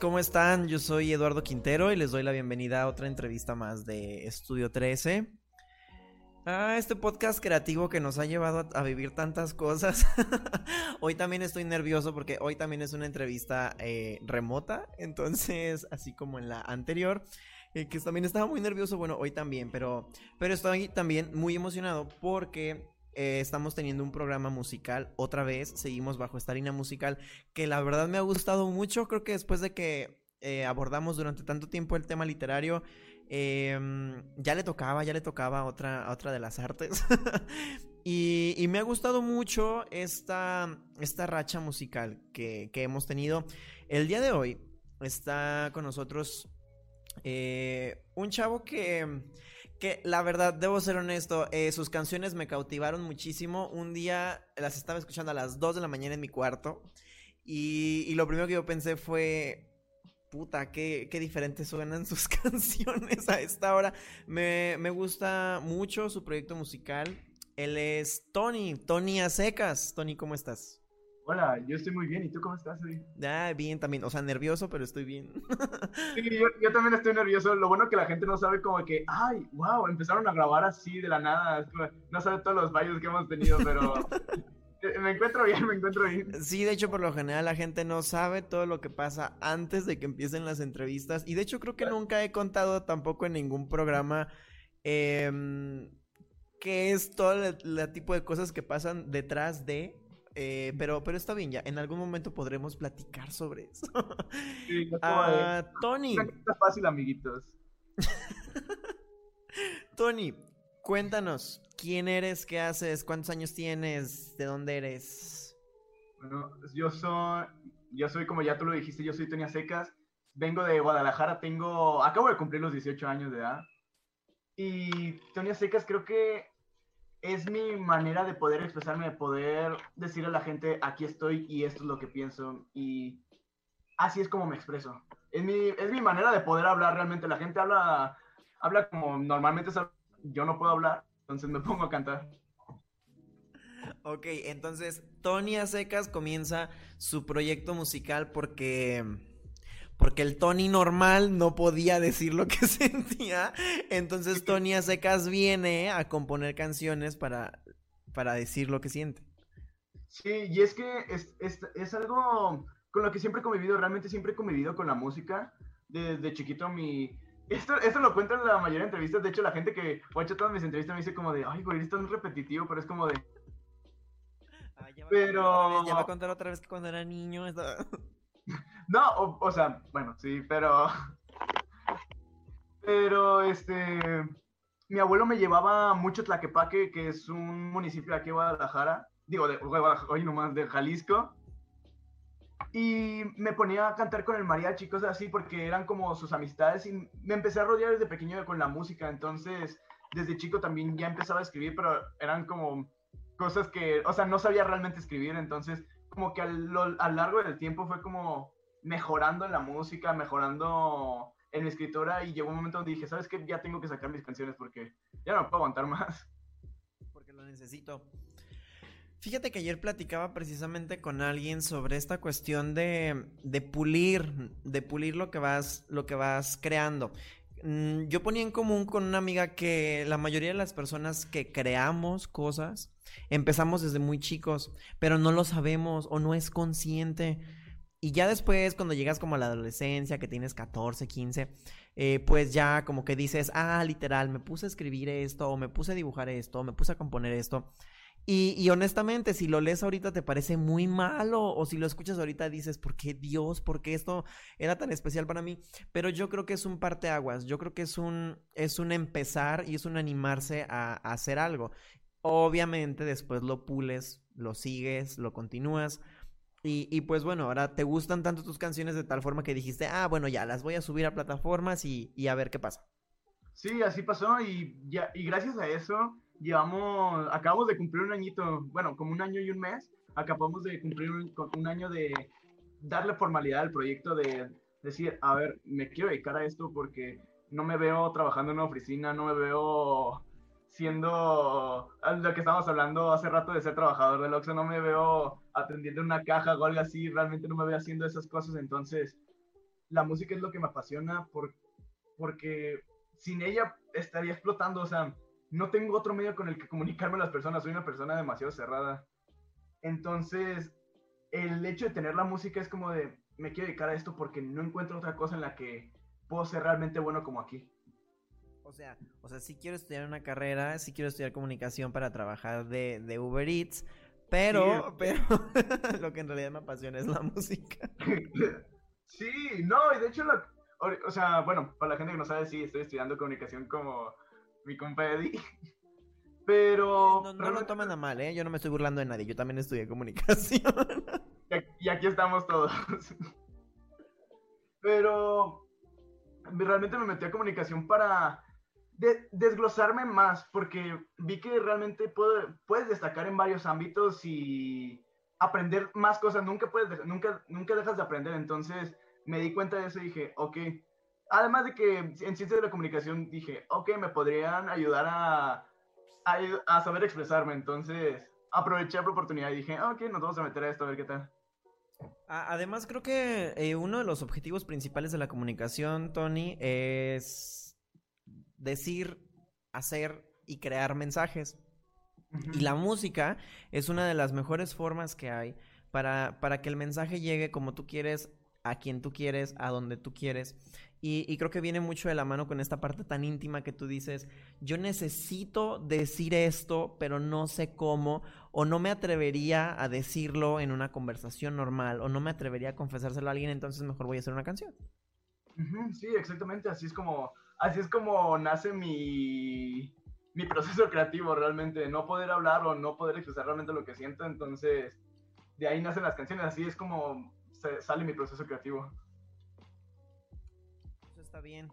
¿Cómo están? Yo soy Eduardo Quintero y les doy la bienvenida a otra entrevista más de Estudio 13. A este podcast creativo que nos ha llevado a, vivir tantas cosas. hoy también estoy nervioso porque hoy también es una entrevista eh, remota, entonces, así como en la anterior, eh, que también estaba muy nervioso, bueno, hoy también, pero, pero estoy también muy emocionado porque eh, estamos teniendo un programa musical otra vez, seguimos bajo esta línea musical que la verdad me ha gustado mucho, creo que después de que eh, abordamos durante tanto tiempo el tema literario, em, ya le tocaba, ya le tocaba otra, otra de las artes. y, me ha gustado mucho esta, esta racha musical que, que hemos tenido. El día de hoy está con nosotros eh, un chavo que que la verdad, debo ser honesto, eh, sus canciones me cautivaron muchísimo. Un día las estaba escuchando a las 2 de la mañana en mi cuarto. Y, y lo primero que yo pensé fue, puta, qué, qué diferentes suenan sus canciones a esta hora. Me, me, gusta mucho su proyecto musical. Él es Tony, Tony a secas. Tony, ¿cómo estás? Hola, yo estoy muy bien. ¿Y tú cómo estás hoy? Ah, bien también. O sea, nervioso, pero estoy bien. sí, yo, también estoy nervioso. Lo bueno que la gente no sabe como que, ay, wow, empezaron a grabar así de la nada. No sabe todos los bailes que hemos tenido, pero eh, me encuentro bien, me encuentro bien. Sí, de hecho, por lo general la gente no sabe todo lo que pasa antes de que empiecen las entrevistas. Y de hecho, creo que nunca he contado tampoco en ningún programa eh, qué es todo el tipo de cosas que pasan detrás de eh, pero, pero está bien, ya. En algún momento podremos platicar sobre eso. Sí, ah, Tony. Está fácil, amiguitos. Tony, cuéntanos. ¿Quién eres? ¿Qué haces? ¿Cuántos años tienes? ¿De dónde eres? Bueno, yo soy, yo soy como ya tú lo dijiste, yo soy Tony Secas. Vengo de Guadalajara, tengo, acabo de cumplir los 18 años de edad. Y Tony Secas creo que es mi manera de poder expresarme, de poder decirle a la gente, aquí estoy y esto es lo que pienso. Y así es como me expreso. Es mi, es mi manera de poder hablar realmente. La gente habla, habla como normalmente yo no puedo hablar, entonces me pongo a cantar. Ok, entonces Tony Acecas comienza su proyecto musical porque porque el Tony normal no podía decir lo que sentía. Entonces Tony Acecas viene a componer canciones para, para decir lo que siente. Sí, y es que es, es, es algo con lo que siempre he convivido, realmente siempre he convivido con la música. Desde chiquito mi... Esto, esto lo cuento en la mayoría de entrevistas, de hecho la gente que ha hecho todas mis entrevistas me dice como de, ay, güey, esto es repetitivo, pero es como de... Ah, ya pero... ya va a contar otra vez que cuando era niño... No, o, sea, bueno, sí, pero. Pero este. Mi abuelo me llevaba mucho Tlaquepaque, que es un municipio aquí de Guadalajara. Digo, de hoy nomás, de Jalisco. Y me ponía a cantar con el mariachi, cosas así, porque eran como sus amistades. Y me empecé a rodear desde pequeño con la música. Entonces, desde chico también ya empezaba a escribir, pero eran como cosas que, o sea, no sabía realmente escribir. Entonces, como que a lo largo del tiempo fue como mejorando en la música, mejorando en mi escritura y llegó un momento donde dije, ¿sabes qué? Ya tengo que sacar mis canciones porque ya no puedo aguantar más. Porque lo necesito. Fíjate que ayer platicaba precisamente con alguien sobre esta cuestión de, de pulir, de pulir lo que vas, lo que vas creando. Mm, yo ponía en común con una amiga que la mayoría de las personas que creamos cosas empezamos desde muy chicos, pero no lo sabemos o no es consciente. Y ya después, cuando llegas como a la adolescencia, que tienes 14, 15, eh, pues ya como que dices, ah, literal, me puse a escribir esto, o me puse a dibujar esto, o me puse a componer esto. Y, y, honestamente, si lo lees ahorita te parece muy malo, o si lo escuchas ahorita dices, ¿por qué Dios? ¿Por qué esto era tan especial para mí? Pero yo creo que es un parteaguas, yo creo que es un, es un empezar y es un animarse a, a hacer algo. Obviamente después lo pules, lo sigues, lo continúas y, pues bueno, ahora te gustan tanto tus canciones de tal forma que dijiste, ah, bueno, ya las voy a subir a plataformas y, a ver qué pasa. Sí, así pasó y, ya, y gracias a eso llevamos, acabamos de cumplir un añito, bueno, como un año y un mes, acabamos de cumplir un, un año de darle formalidad al proyecto, de decir, a ver, me quiero dedicar a esto porque no me veo trabajando en una oficina, no me veo siendo lo que estábamos hablando hace rato de ser trabajador del Oxxo, no me veo atendiendo una caja o algo así, realmente no me veo haciendo esas cosas, entonces la música es lo que me apasiona por, porque sin ella estaría explotando, o sea, no tengo otro medio con el que comunicarme a las personas, soy una persona demasiado cerrada. Entonces, el hecho de tener la música es como de, me quiero dedicar a esto porque no encuentro otra cosa en la que puedo ser realmente bueno como aquí. O sea, o sea, sí quiero estudiar una carrera, sí quiero estudiar comunicación para trabajar de, de Uber Eats, pero, pero lo que en realidad me apasiona es la música. sí, no, y de hecho, o sea, bueno, para la gente que no sabe, sí, estoy estudiando comunicación como mi compa Eddie. Pero. No, lo tomen a mal, ¿eh? Yo no me estoy burlando de nadie. Yo también estudié comunicación. y aquí estamos todos. Pero. Realmente me metí a comunicación para desglosarme más, porque vi que realmente puedes destacar en varios ámbitos y aprender más cosas. Nunca, puedes, nunca, nunca dejas de aprender. Entonces me di cuenta de eso y dije, ok, además de que en ciencias de la comunicación dije, ok, me podrían ayudar a, a, saber expresarme. Entonces aproveché la oportunidad y dije, ok, nos vamos a meter a esto a ver qué tal. Además, creo que eh, uno de los objetivos principales de la comunicación, Tony, es decir, hacer y crear mensajes. Y la música es una de las mejores formas que hay para, para que el mensaje llegue como tú quieres, a quien tú quieres, a donde tú quieres. Y, creo que viene mucho de la mano con esta parte tan íntima que tú dices, yo necesito decir esto, pero no sé cómo, o no me atrevería a decirlo en una conversación normal, o no me atrevería a confesárselo a alguien, entonces mejor voy a hacer una canción. sí, exactamente, así es como, así es como nace mi, mi proceso creativo realmente, no poder hablar o no poder expresar realmente lo que siento, entonces de ahí nacen las canciones, así es como sale mi proceso creativo está bien.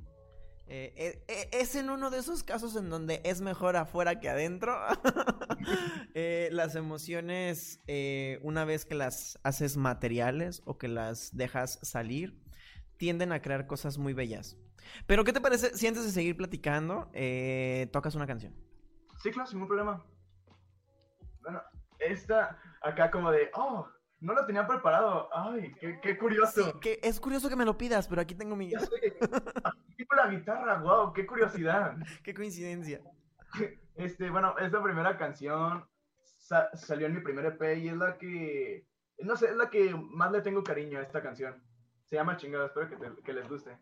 Eh, eh, eh, es en uno de esos casos en donde es mejor afuera que adentro. las emociones, una vez que las haces materiales o que las dejas salir, tienden a crear cosas muy bellas. Pero, ¿qué te parece si antes de seguir platicando, tocas una canción? Sí, claro, sin ningún problema. Bueno, esta acá como de, oh, no lo tenía preparado. Ay, qué, curioso. que es curioso que me lo pidas, pero aquí tengo mi. Aquí tengo la guitarra, wow, qué curiosidad. qué coincidencia. Este, bueno, esta primera canción salió en mi primer EP y es la que. No sé, es la que más le tengo cariño a esta canción. Se llama Chingada, espero que, que les guste.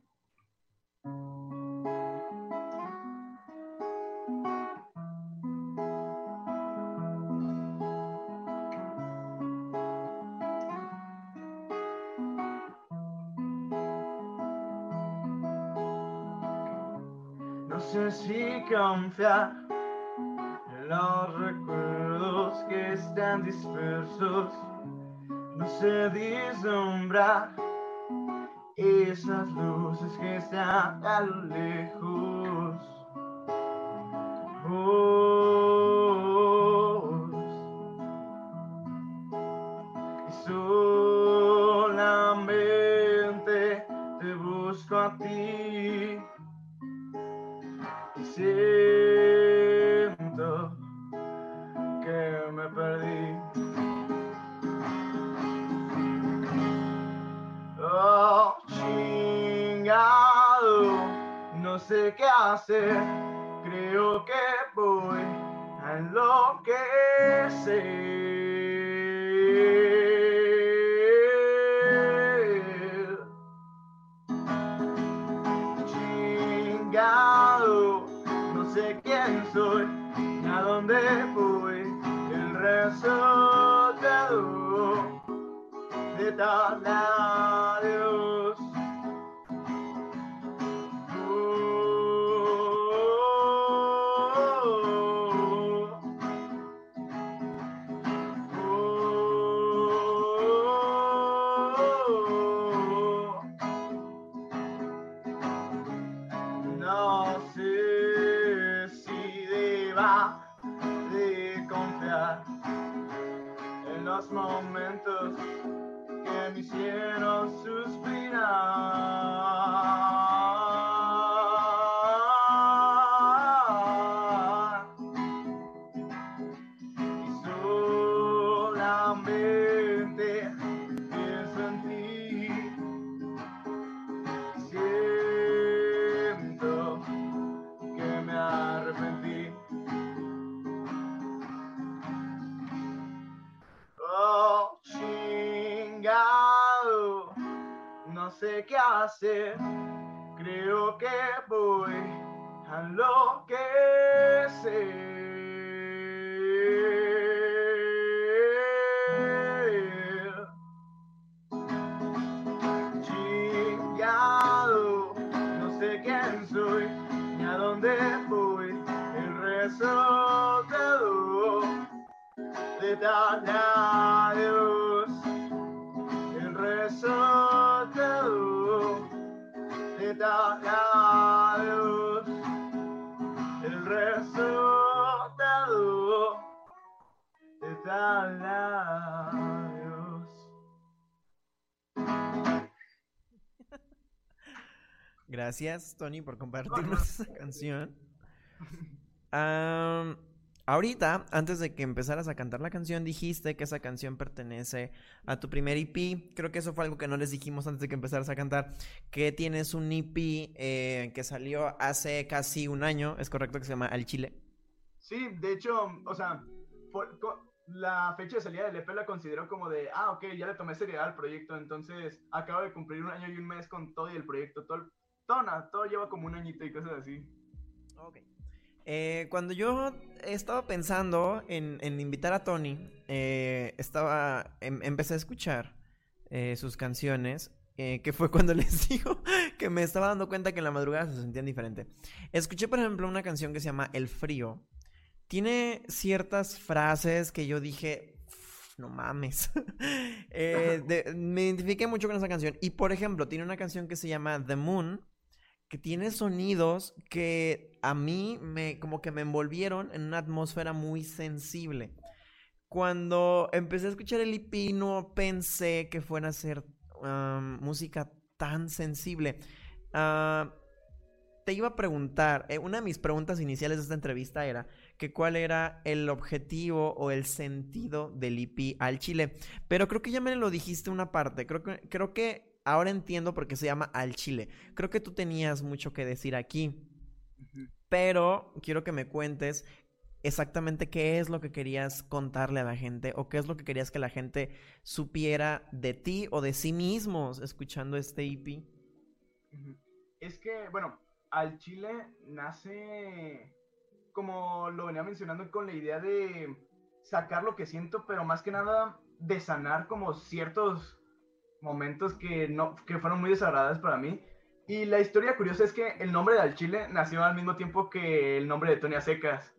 Confiar en los recuerdos que están dispersos. No sé vislumbrar esas luces que están a lo lejos. y perdí. Oh, chingado, no sé qué hacer, creo que voy a enloquecer. De tal de dar adiós. El resultado de dar adiós. El resultado de dar adiós. Gracias, Tony, por compartirnos esa canción. Am, ahorita, antes de que empezaras a cantar la canción, dijiste que esa canción pertenece a tu primer EP. Creo que eso fue algo que no les dijimos antes de que empezaras a cantar. Que tienes un EP eh, que salió hace casi un año, es correcto, que se llama Al Chile. Sí, de hecho, o sea, por- la fecha de salida del EP la considero como de, ah, ok, ya le tomé seriedad al proyecto, entonces acabo de cumplir un año y un mes con todo y el proyecto, todo, el- todo, todo lleva como un añito y cosas así. Ok. Eh, cuando yo estaba pensando en, en invitar a Tony, eh, estaba, em- empecé a escuchar eh, sus canciones, eh, que fue cuando les digo que me estaba dando cuenta que en la madrugada se sentían diferente. Escuché, por ejemplo, una canción que se llama El Frío. Tiene ciertas frases que yo dije, "Uf, no mames. Eh, de- me identifiqué mucho con esa canción. Y, por ejemplo, tiene una canción que se llama The Moon, que tiene sonidos que a mí me como que me envolvieron en una atmósfera muy sensible. Cuando empecé a escuchar el EP no pensé que fuera a ser música tan sensible. Ah, te iba a preguntar, eh, una de mis preguntas iniciales de esta entrevista era que cuál era el objetivo o el sentido del EP al Chile. Pero creo que ya me lo dijiste una parte. Creo que, creo que ahora entiendo por qué se llama al Chile. Creo que tú tenías mucho que decir aquí. Pero quiero que me cuentes exactamente qué es lo que querías contarle a la gente o qué es lo que querías que la gente supiera de ti o de sí mismos escuchando este EP. Es que, bueno, al Chile nace, como lo venía mencionando, con la idea de sacar lo que siento, pero más que nada de sanar como ciertos momentos que, no, que fueron muy desagradables para mí. Y la historia curiosa es que el nombre de Al Chile nació al mismo tiempo que el nombre de Tony Secas.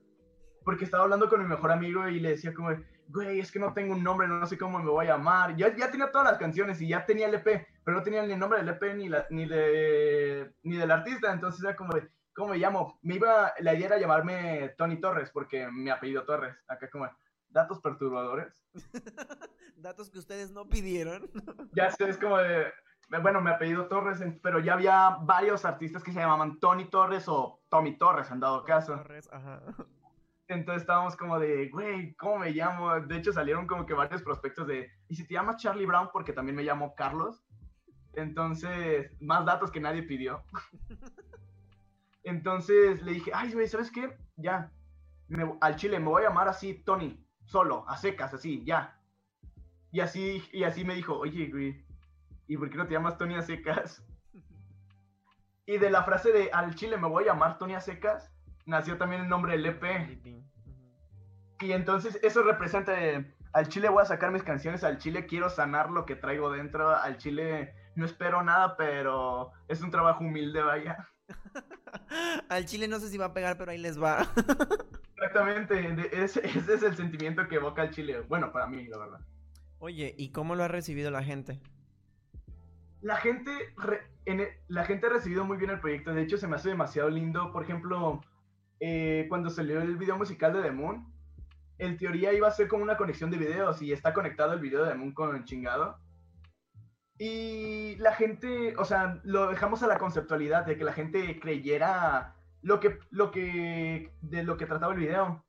Porque estaba hablando con mi mejor amigo y le decía como, güey, es que no tengo un nombre, no sé cómo me voy a llamar. Ya, ya tenía todas las canciones y ya tenía el EP, pero no tenía ni el nombre del EP ni, la, ni, de, ni del artista. Entonces era como ¿cómo me llamo? Me iba, la idea era llamarme Tony Torres, porque mi apellido Torres. Acá como, datos perturbadores. Datos que ustedes no pidieron. Ya sé, es como de, bueno, mi apellido Torres, en- pero ya había varios artistas que se llamaban Tony Torres o Tommy Torres, en dado caso. Torres, ajá. Entonces estábamos como de, güey, ¿cómo me llamo? De hecho salieron como que varios prospectos de, ¿y si te llamas Charlie Brown? Porque también me llamo Carlos. Entonces, más datos que nadie pidió. Entonces le dije, ay, güey, ¿sabes qué? Ya, me- al chile me voy a llamar así, Tony, solo, a secas, así, ya. Y así, y así me dijo, oye, güey, ¿y por qué no te llamas Tony a secas? Y de la frase de al chile me voy a llamar Tony a secas, nació también el nombre del EP. Y entonces eso representa, al chile voy a sacar mis canciones, al chile quiero sanar lo que traigo dentro, al chile no espero nada, pero es un trabajo humilde, vaya. Al chile no sé si va a pegar, pero ahí les va. Exactamente, ese, ese es el sentimiento que evoca el chile. Bueno, para mí, la verdad. Oye, ¿y cómo lo ha recibido la gente? La gente, re- en e- la gente ha recibido muy bien el proyecto, de hecho se me hace demasiado lindo. Por ejemplo, eh, cuando salió el video musical de The Moon, en teoría iba a ser como una conexión de videos y está conectado el video de Moon con chingado. Y la gente, o sea, lo dejamos a la conceptualidad de que la gente creyera lo que, lo que, de lo que trataba el video.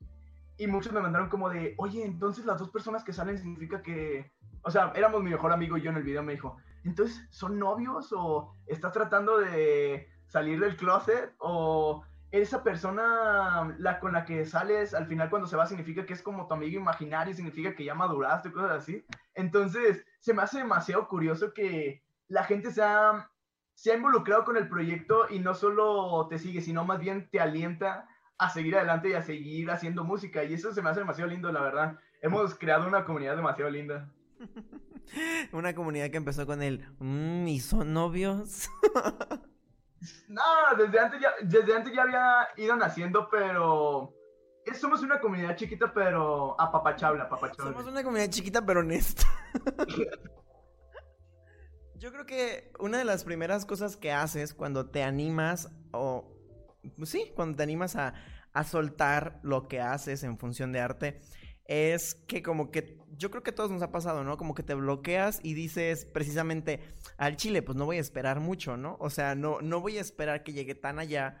Y muchos me mandaron como de, oye, entonces las dos personas que salen significa que, o sea, éramos mi mejor amigo y yo en el video me dijo, entonces, ¿son novios o estás tratando de salir del closet o esa persona la con la que sales al final cuando se va significa que es como tu amigo imaginario, significa que ya maduraste, cosas así. Entonces, se me hace demasiado curioso que la gente se ha, se ha involucrado con el proyecto y no solo te sigue, sino más bien te alienta a seguir adelante y a seguir haciendo música. Y eso se me hace demasiado lindo, la verdad. Hemos creado una comunidad demasiado linda. una comunidad que empezó con el, mmm, ¿y son novios? no, desde antes, ya, desde antes ya había ido naciendo, pero somos una comunidad chiquita, pero apapachable, apapachable. Somos una comunidad chiquita, pero honesta. Yo creo que una de las primeras cosas que haces cuando te animas, o sí, cuando te animas a, a soltar lo que haces en función de arte, es que como que yo creo que a todos nos ha pasado, ¿no? Como que te bloqueas y dices precisamente al chile, pues no voy a esperar mucho, ¿no? O sea, no, no voy a esperar que llegue tan allá.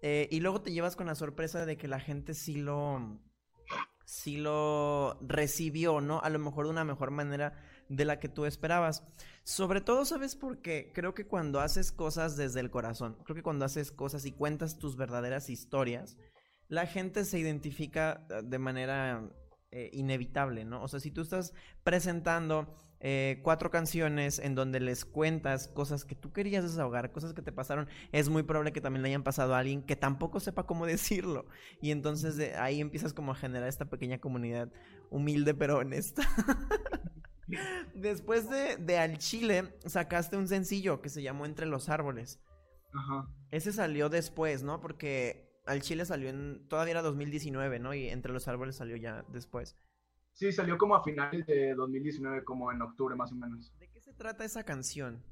Eh, y luego te llevas con la sorpresa de que la gente sí lo, sí lo recibió, ¿no? A lo mejor de una mejor manera de la que tú esperabas. Sobre todo, ¿sabes por qué? Creo que cuando haces cosas desde el corazón, creo que cuando haces cosas y cuentas tus verdaderas historias, la gente se identifica eh, de manera eh, inevitable, ¿no? O sea, si tú estás presentando eh, cuatro canciones en donde les cuentas cosas que tú querías desahogar, cosas que te pasaron, es muy probable que también le hayan pasado a alguien que tampoco sepa cómo decirlo. Y entonces de ahí empiezas como a generar esta pequeña comunidad humilde pero honesta. Después de, de Al Chile, sacaste un sencillo que se llamó Entre los Árboles. Ajá. Ese salió después, ¿no? Porque al Chile salió en. Todavía era 2019, ¿no? Y entre los árboles salió ya después. Sí, salió como a finales de 2019, como en octubre más o menos. ¿De qué se trata esa canción?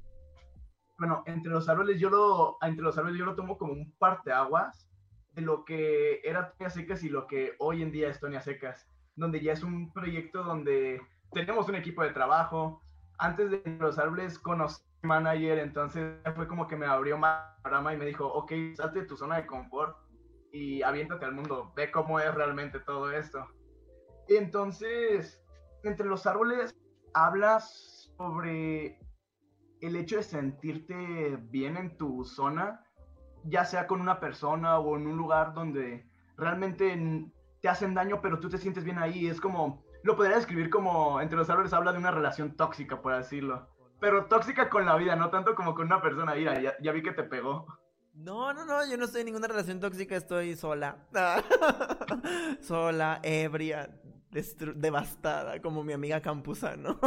Bueno, entre los árboles yo lo, entre los árboles yo lo tomo como un parteaguas de lo que era Tonia Secas y lo que hoy en día es Tonia Secas, donde ya es un proyecto donde tenemos un equipo de trabajo. Antes de los árboles conocí a manager, entonces fue como que me abrió más y me dijo, ok, salte de tu zona de confort y aviéntate al mundo, ve cómo es realmente todo esto. Entonces, entre los árboles hablas sobre el hecho de sentirte bien en tu zona, ya sea con una persona o en un lugar donde realmente te hacen daño, pero tú te sientes bien ahí. Es como, lo podría describir como, entre los árboles habla de una relación tóxica, por decirlo. Pero tóxica con la vida, no tanto como con una persona. Mira, ya, ya vi que te pegó. No, no, no, yo no estoy en ninguna relación tóxica, estoy sola. sola, ebria, devastada, como mi amiga Campuzano.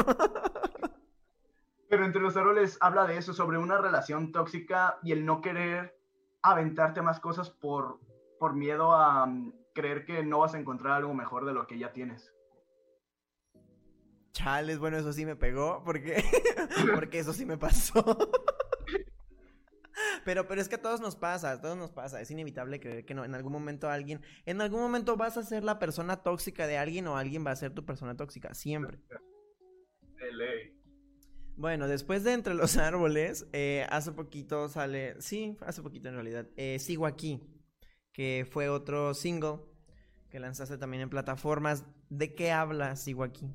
Pero entre los árboles habla de eso, sobre una relación tóxica y el no querer aventarte más cosas por, por miedo a mm, creer que no vas a encontrar algo mejor de lo que ya tienes. Chales, bueno, eso sí me pegó, porque, porque eso sí me pasó. Pero, pero es que a todos nos pasa, a todos nos pasa. Es inevitable creer que no, en algún momento alguien, en algún momento vas a ser la persona tóxica de alguien o alguien va a ser tu persona tóxica, siempre. De ley. Bueno, después de Entre los Árboles, eh, hace poquito sale, sí, hace poquito en realidad, eh, Sigo Aquí, que fue otro single que lanzaste también en plataformas. ¿De qué habla Sigo Aquí?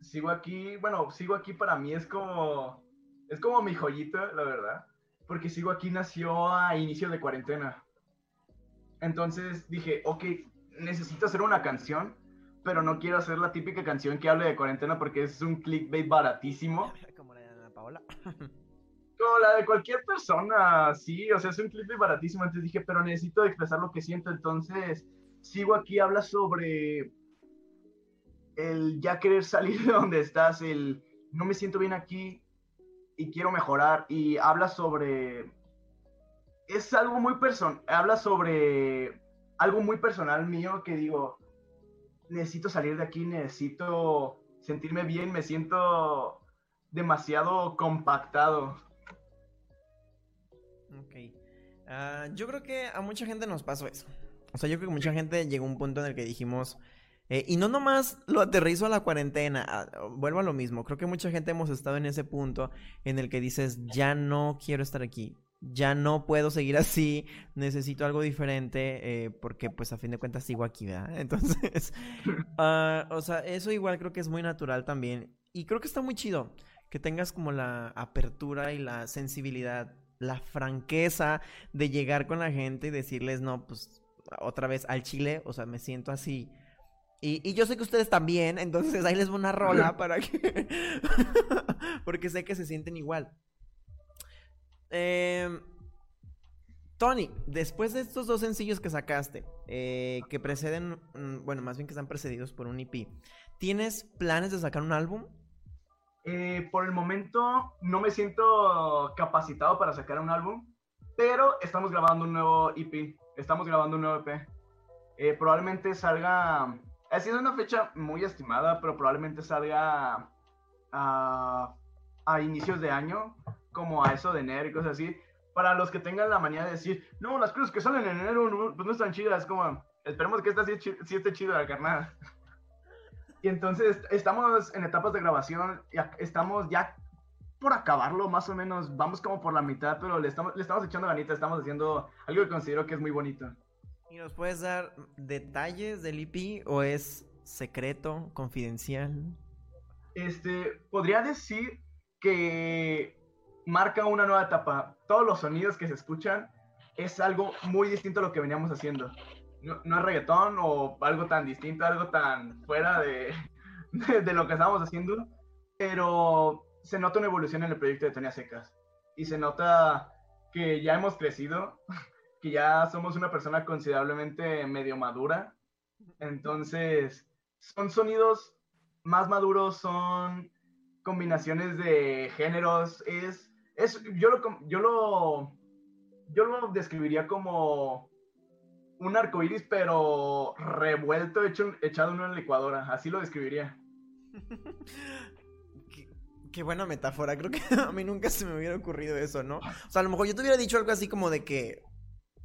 Sigo Aquí, bueno, Sigo Aquí para mí es como, es como mi joyita, la verdad porque Sigo Aquí nació a inicio de cuarentena. Entonces dije, ok, necesito hacer una canción, pero no quiero hacer la típica canción que hable de cuarentena porque es un clickbait baratísimo. Como la de Ana Paola. Como la de cualquier persona, sí, o sea, es un clickbait baratísimo. Entonces dije, pero necesito expresar lo que siento. Entonces, Sigo Aquí habla sobre el ya querer salir de donde estás, el no me siento bien aquí, y quiero mejorar y habla sobre es algo muy personal, habla sobre algo muy personal mío que digo, necesito salir de aquí, necesito sentirme bien, me siento demasiado compactado. Ok. Ah, yo creo que a mucha gente nos pasó eso. O sea, yo creo que mucha gente llegó a un punto en el que dijimos, Eh, y no nomás lo aterrizo a la cuarentena, a- vuelvo a lo mismo. Creo que mucha gente hemos estado en ese punto en el que dices, ya no quiero estar aquí, ya no puedo seguir así, necesito algo diferente, eh, porque pues a fin de cuentas sigo aquí, ¿verdad? Entonces, ah, o sea, eso igual creo que es muy natural también. Y creo que está muy chido que tengas como la apertura y la sensibilidad, la franqueza de llegar con la gente y decirles, no, pues otra vez al chile, o sea, me siento así. Y, y yo sé que ustedes también, entonces ahí les voy una rola para que... Porque sé que se sienten igual. Em, Tony, después de estos dos sencillos que sacaste, eh, que preceden, mm, bueno, más bien que están precedidos por un EP, ¿tienes planes de sacar un álbum? Eh, por el momento no me siento capacitado para sacar un álbum, pero estamos grabando un nuevo EP. Estamos grabando un nuevo EP. Eh, probablemente salga. Ha sido una fecha muy estimada, pero probablemente salga a, a inicios de año, como a eso de enero y cosas así. Para los que tengan la manía de decir, no, las cosas que salen en enero no, pues no están chidas, como, esperemos que esta sí, sí esté chida, carnal. Y entonces estamos en etapas de grabación, estamos ya por acabarlo más o menos, vamos como por la mitad, pero le estamos, le estamos echando ganita, estamos haciendo algo que considero que es muy bonito. ¿Y nos puedes dar detalles del EP o es secreto, confidencial? Este, podría decir que marca una nueva etapa. Todos los sonidos que se escuchan es algo muy distinto a lo que veníamos haciendo. No, es reggaetón o algo tan distinto, algo tan fuera de, de, lo que estábamos haciendo, pero se nota una evolución en el proyecto de Tonia Secas. Y se nota que ya hemos crecido, ya somos una persona considerablemente medio madura. Entonces, son sonidos más maduros, son combinaciones de géneros. Es, es, yo, lo, yo, lo, yo lo describiría como un arco iris, pero revuelto, hecho, echado en una licuadora. Así lo describiría. qué, qué buena metáfora, creo que a mí nunca se me hubiera ocurrido eso, ¿no? O sea, a lo mejor yo te hubiera dicho algo así como de que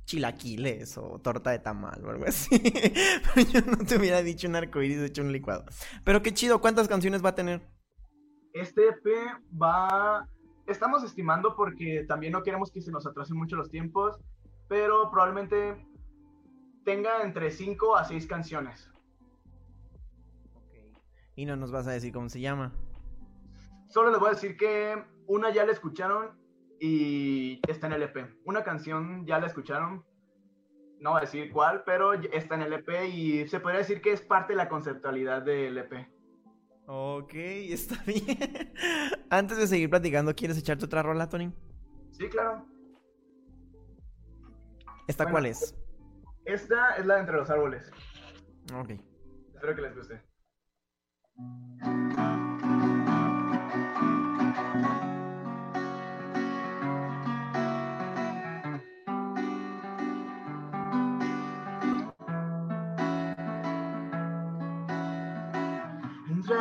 chilaquiles o torta de tamal o algo así. Pero yo no te hubiera dicho un arcoíris hecho un licuado. Pero qué chido, ¿cuántas canciones va a tener? Este EP va. Estamos estimando porque también no queremos que se nos atrasen mucho los tiempos, pero probablemente tenga entre 5 a 6 canciones. Y no nos vas a decir cómo se llama. Solo les voy a decir que una ya la escucharon y está en el EP. Una canción ya la escucharon, no voy a decir cuál, pero está en el EP y se podría decir que es parte de la conceptualidad del EP. Ok, está bien. Antes de seguir platicando, ¿quieres echarte otra rola, Tony? Sí, claro. ¿Esta Bueno. cuál es? Esta es la de Entre los Árboles. Ok. Espero que les guste.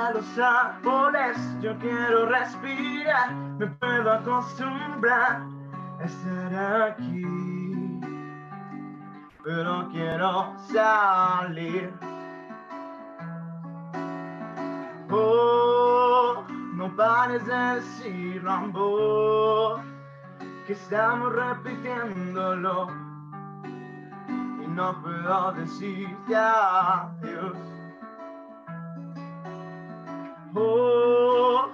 Los árboles yo quiero respirar, me puedo acostumbrar a estar aquí, pero quiero salir. Oh, no pares de decir amor, que estamos repitiéndolo y no puedo decirte adiós. Oh,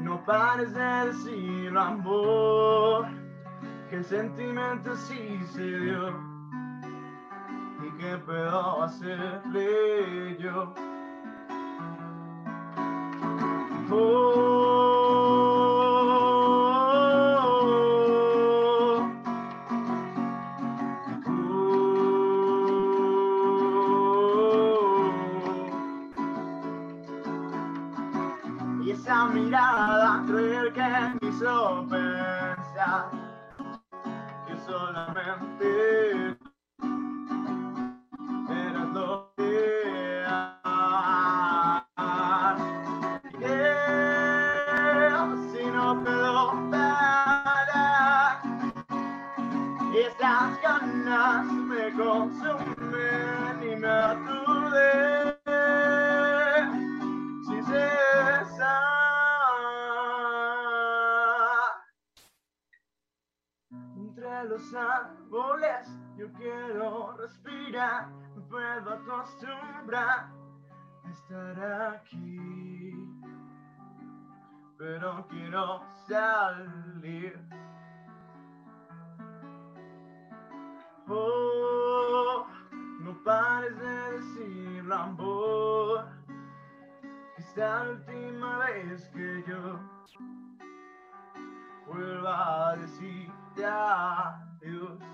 no pares de decir amor, que el sentimiento sí se dio y que puedo hacerle yo. Oh, Pero quiero salir. Oh, no pares de decir amor. Esta última vez que yo vuelva a decirte adiós.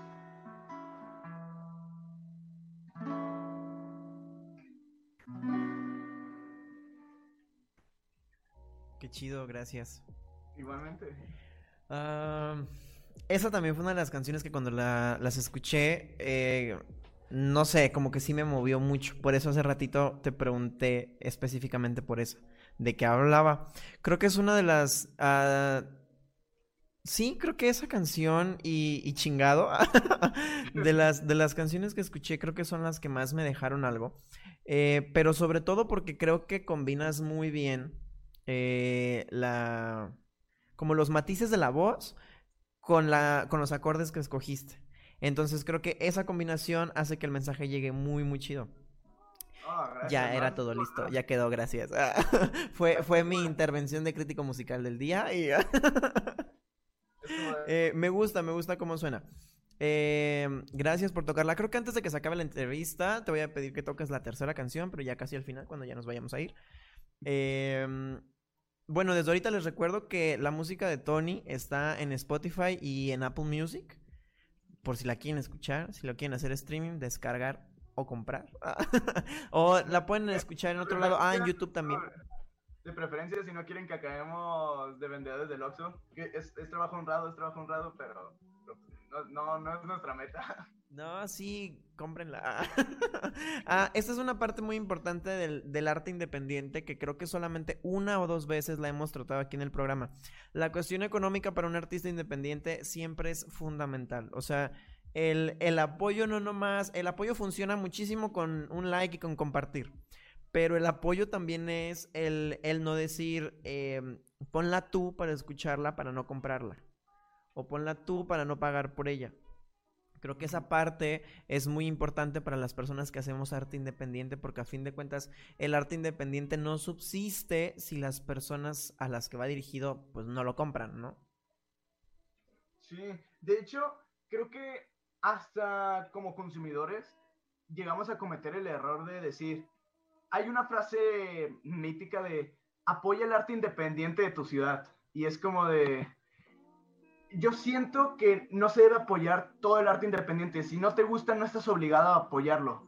Qué chido, gracias. Igualmente. Ah, esa también fue una de las canciones que cuando la- las escuché, eh, no sé, como que sí me movió mucho. Por eso hace ratito te pregunté específicamente por eso, de qué hablaba. Creo que es una de las... ah, sí, creo que esa canción y, y chingado, de las, de las canciones que escuché, creo que son las que más me dejaron algo. Eh, pero sobre todo porque creo que combinas muy bien eh, la... como los matices de la voz con la, con los acordes que escogiste. Entonces creo que esa combinación hace que el mensaje llegue muy, muy chido. Gracias, Ya era todo listo, ya quedó, gracias. fue, fue mi intervención de crítico musical del día y eh, me gusta, me gusta cómo suena. Eh, gracias por tocarla. Creo que antes de que se acabe la entrevista, te voy a pedir que toques la tercera canción, pero ya casi al final, cuando ya nos vayamos a ir. Eh, bueno, desde ahorita les recuerdo que la música de Tony está en Spotify y en Apple Music. Por si la quieren escuchar, si lo quieren hacer streaming, descargar o comprar. o la pueden escuchar en otro lado. Ah, en YouTube también. De preferencia, si no quieren que acabemos de vendedores del Oxxo, que es, es trabajo honrado, es trabajo honrado, pero pero no, no, no es nuestra meta. No, sí, cómprenla. ah, esta es una parte muy importante del, del arte independiente que creo que solamente una o dos veces la hemos tratado aquí en el programa. La cuestión económica para un artista independiente siempre es fundamental. O sea, el, el apoyo no nomás, el apoyo funciona muchísimo con un like y con compartir. Pero el apoyo también es el, el no decir, eh, ponla tú para escucharla, para no comprarla. O ponla tú para no pagar por ella. Creo que esa parte es muy importante para las personas que hacemos arte independiente porque a fin de cuentas el arte independiente no subsiste si las personas a las que va dirigido pues no lo compran, ¿no? Sí, de hecho, creo que hasta como consumidores llegamos a cometer el error de decir, hay una frase mítica de apoya el arte independiente de tu ciudad. Y es como de, yo siento que no se debe apoyar todo el arte independiente. Si no te gusta, no estás obligado a apoyarlo.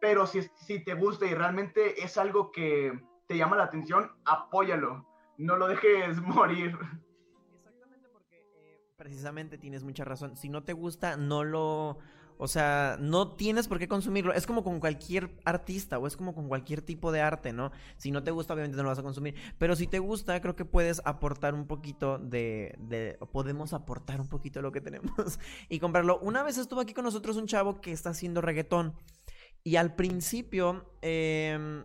Pero si, si te gusta y realmente es algo que te llama la atención, apóyalo. No lo dejes morir. Exactamente porque eh, precisamente tienes mucha razón. Si no te gusta, no lo... O sea, no tienes por qué consumirlo. Es como con cualquier artista o es como con cualquier tipo de arte, ¿no? Si no te gusta, obviamente no lo vas a consumir. Pero si te gusta, creo que puedes aportar un poquito de... podemos aportar un poquito de lo que tenemos y comprarlo. Una vez estuvo aquí con nosotros un chavo que está haciendo reggaetón. Y al principio... Eh,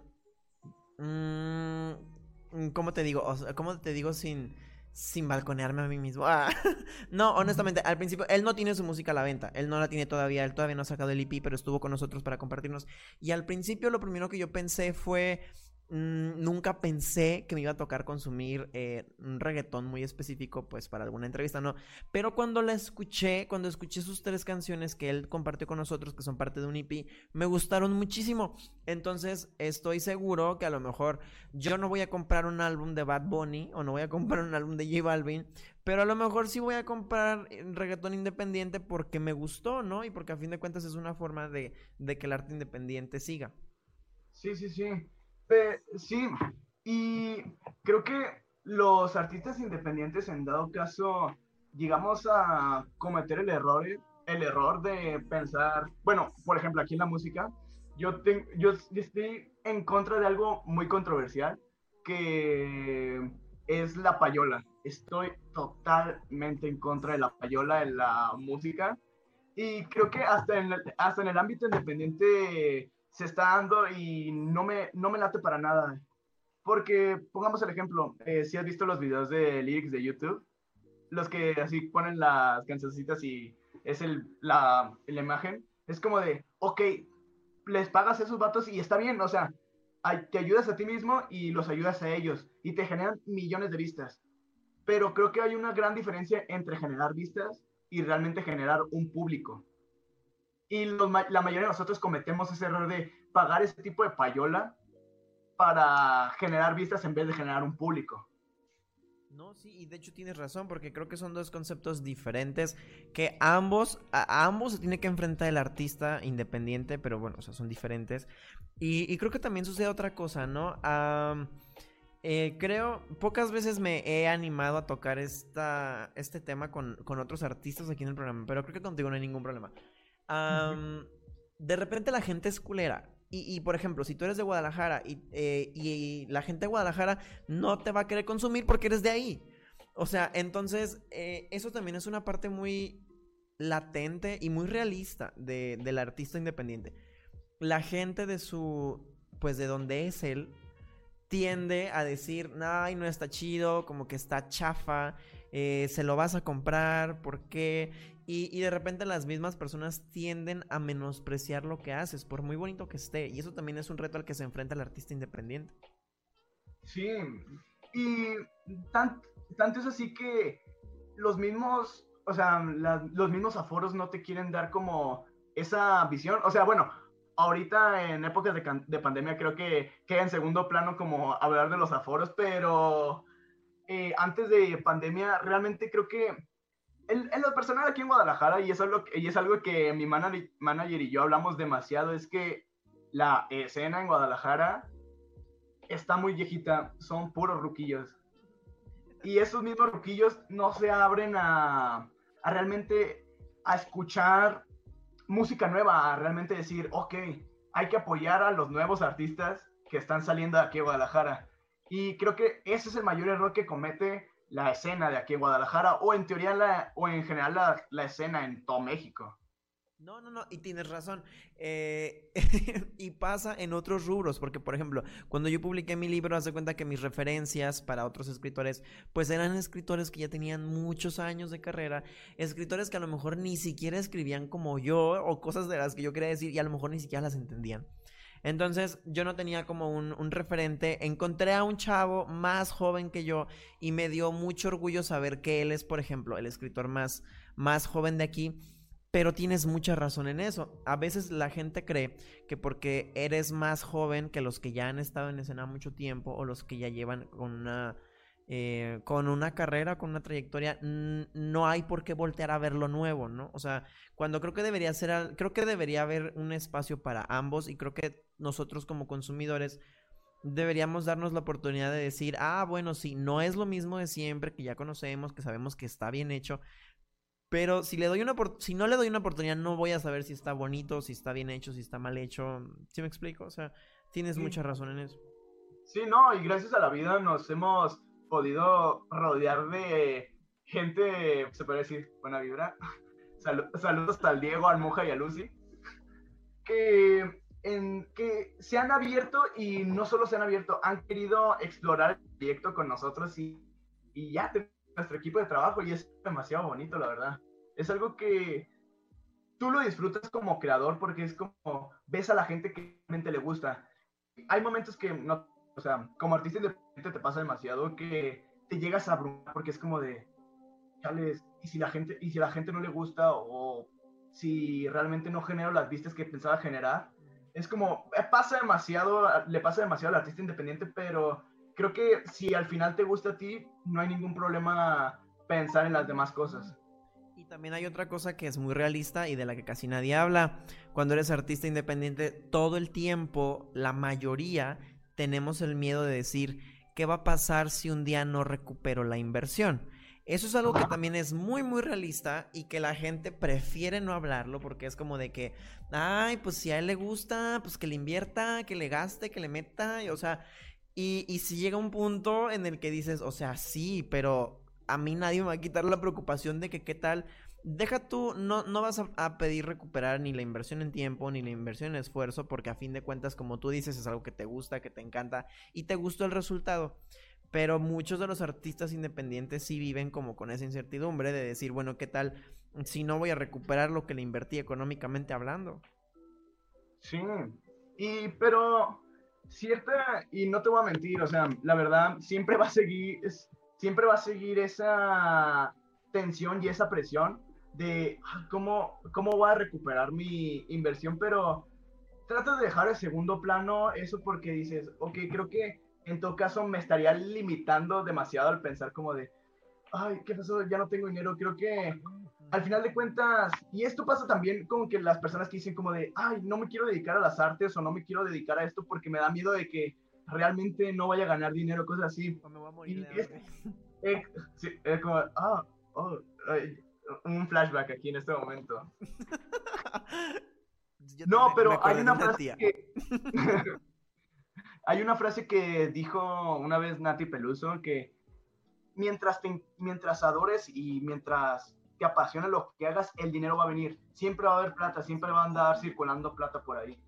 mm, ¿Cómo te digo? ¿Cómo te digo sin sin balconearme a mí mismo. Ah, no, honestamente, al principio, él no tiene su música a la venta. Él no la tiene todavía. Él todavía no ha sacado el EP, pero estuvo con nosotros para compartirnos. Y al principio, lo primero que yo pensé fue. Mm, nunca pensé que me iba a tocar consumir eh, un reggaetón muy específico, pues para alguna entrevista, no. Pero cuando la escuché, cuando escuché sus tres canciones que él compartió con nosotros, que son parte de un EP, me gustaron muchísimo. Entonces, estoy seguro que a lo mejor yo no voy a comprar un álbum de Bad Bunny o no voy a comprar un álbum de J Balvin, pero a lo mejor sí voy a comprar eh, reggaetón independiente porque me gustó, ¿no? Y porque a fin de cuentas es una forma de, de que el arte independiente siga. Sí, sí, sí. Pe- sí, y creo que los artistas independientes, en dado caso, llegamos a cometer el error, el error de pensar, bueno, por ejemplo, aquí en la música, yo, ten- yo estoy en contra de algo muy controversial, que es la payola. Estoy totalmente en contra de la payola en la música. Y creo que hasta en, hasta en el ámbito independiente se está dando y no me, no me late para nada. Porque, pongamos el ejemplo, eh, si has visto los videos de lyrics de YouTube, los que así ponen las cancioncitas y es el, la, la imagen, es como de, ok, les pagas esos vatos y está bien, o sea, te ayudas a ti mismo y los ayudas a ellos y te generan millones de vistas. Pero creo que hay una gran diferencia entre generar vistas y realmente generar un público. Y la mayoría de nosotros cometemos ese error de pagar ese tipo de payola para generar vistas en vez de generar un público. No, sí, y de hecho tienes razón, porque creo que son dos conceptos diferentes que ambos, a, ambos se tiene que enfrentar el artista independiente, pero bueno, son diferentes. Y, creo que también sucede otra cosa, ¿no? Eh, creo, pocas veces me he animado a tocar esta, este tema con, con, otros artistas aquí en el programa, pero creo que contigo no hay ningún problema. De repente la gente es culera. Y, por ejemplo, si tú eres de Guadalajara eh, y, la gente de Guadalajara no te va a querer consumir porque eres de ahí. O sea, entonces, eh, eso también es una parte muy latente y muy realista de, del artista independiente. La gente de su, pues de donde es él, tiende a decir, ay, no está chido, como que está chafa, eh, se lo vas a comprar, ¿por qué? Y, de repente las mismas personas tienden a menospreciar lo que haces, por muy bonito que esté. Y eso también es un reto al que se enfrenta el artista independiente. Sí, y tanto es así que los mismos, o sea, los mismos aforos no te quieren dar como esa visión. O sea, bueno, ahorita en épocas de, de pandemia creo que queda en segundo plano como hablar de los aforos, pero eh, antes de pandemia realmente creo que en, lo personal aquí en Guadalajara, y es algo, y es algo que mi manager, y yo hablamos demasiado, es que la escena en Guadalajara está muy viejita, son puros ruquillos. Y esos mismos ruquillos no se abren a, a realmente a escuchar música nueva, a realmente decir, ok, hay que apoyar a los nuevos artistas que están saliendo de aquí a Guadalajara. Y creo que ese es el mayor error que comete la escena de aquí en Guadalajara o en teoría la, o en general la, la escena en todo México. No, no, no, y tienes razón. Eh, y pasa en otros rubros, porque por ejemplo, cuando yo publiqué mi libro, hace cuenta que mis referencias para otros escritores, pues eran escritores que ya tenían muchos años de carrera, escritores que a lo mejor ni siquiera escribían como yo, o cosas de las que yo quería decir, y a lo mejor ni siquiera las entendían. Entonces yo no tenía como un, referente. Encontré a un chavo más joven que yo y me dio mucho orgullo saber que él es, por ejemplo, el escritor más, más joven de aquí. Pero tienes mucha razón en eso. A veces la gente cree que porque eres más joven que los que ya han estado en escena mucho tiempo o los que ya llevan con una, eh, con una carrera, con una trayectoria, no hay por qué voltear a ver lo nuevo, ¿no? O sea, cuando creo que debería ser, creo que debería haber un espacio para ambos y creo que nosotros como consumidores deberíamos darnos la oportunidad de decir, ah, bueno, sí, no es lo mismo de siempre, que ya conocemos, que sabemos que está bien hecho, pero si le doy una si no le doy una oportunidad, no voy a saber si está bonito, si está bien hecho, si está mal hecho. ¿Sí me explico? O sea, tienes mucha razón en eso. Sí, no, y gracias a la vida nos hemos podido rodear de gente, se puede decir, buena vibra. saludos al Diego, al Moja y a Lucy. Que en que se han abierto y no solo se han abierto, han querido explorar el proyecto con nosotros y, y ya nuestro equipo de trabajo y es demasiado bonito, la verdad. Es algo que tú lo disfrutas como creador porque es como ves a la gente que realmente le gusta. Hay momentos que no, o sea, como artista independiente te pasa demasiado que te llegas a abrumar porque es como de, chales, y si la gente, y si la gente no le gusta o si realmente no genero las vistas que pensaba generar, es como, eh, pasa demasiado, le pasa demasiado al artista independiente, pero creo que si al final te gusta a ti, no hay ningún problema pensar en las demás cosas. Y también hay otra cosa que es muy realista y de la que casi nadie habla. Cuando eres artista independiente, todo el tiempo, la mayoría, tenemos el miedo de decir, ¿qué va a pasar si un día no recupero la inversión? Eso es algo que también es muy, muy realista y que la gente prefiere no hablarlo porque es como de que, ay, pues si a él le gusta, pues que le invierta, que le gaste, que le meta, y, o sea, y, y si llega un punto en el que dices, o sea, sí, pero a mí nadie me va a quitar la preocupación de que qué tal, deja tú, no, no vas a, a, pedir recuperar ni la inversión en tiempo, ni la inversión en esfuerzo, porque a fin de cuentas, como tú dices, es algo que te gusta, que te encanta y te gustó el resultado. pero muchos de los artistas independientes sí viven como con esa incertidumbre de decir, bueno, ¿qué tal si no voy a recuperar lo que le invertí económicamente hablando? Sí, y pero cierta, y no te voy a mentir, o sea, la verdad, siempre va a seguir, siempre va a seguir esa tensión y esa presión de cómo, cómo voy a recuperar mi inversión, pero trato de dejar el segundo plano eso porque dices, ok, creo que en todo caso me estaría limitando demasiado al pensar como de, ay, ¿qué pasó? Ya no tengo dinero. Creo que al final de cuentas, y esto pasa también como que las personas que dicen como de, ay, no me quiero dedicar a las artes o no me quiero dedicar a esto porque me da miedo de que realmente no vaya a ganar dinero, cosas así. O me voy a morir Y es, eh, es como, ah, oh, ay, un flashback aquí en este momento. No, pero hay una frase que... hay una frase que dijo una vez Nati Peluso que mientras, te- mientras adores y mientras te apasione lo que hagas, el dinero va a venir. Siempre va a haber plata, siempre va a andar circulando plata por ahí.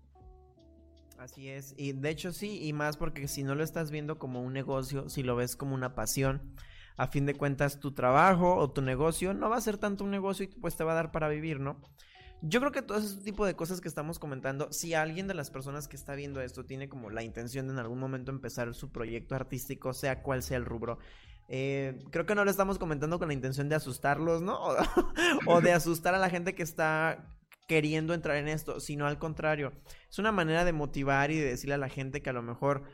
Así es, y de hecho sí, y más porque si no lo estás viendo como un negocio, si lo ves como una pasión, a fin de cuentas tu trabajo o tu negocio no va a ser tanto un negocio y pues te va a dar para vivir, ¿no? Yo creo que todo ese tipo de cosas que estamos comentando, si alguien de las personas que está viendo esto tiene como la intención de en algún momento empezar su proyecto artístico, sea cual sea el rubro, eh, creo que no lo estamos comentando con la intención de asustarlos, ¿no? O, o de asustar a la gente que está queriendo entrar en esto, sino al contrario, es una manera de motivar y de decirle a la gente que a lo mejor,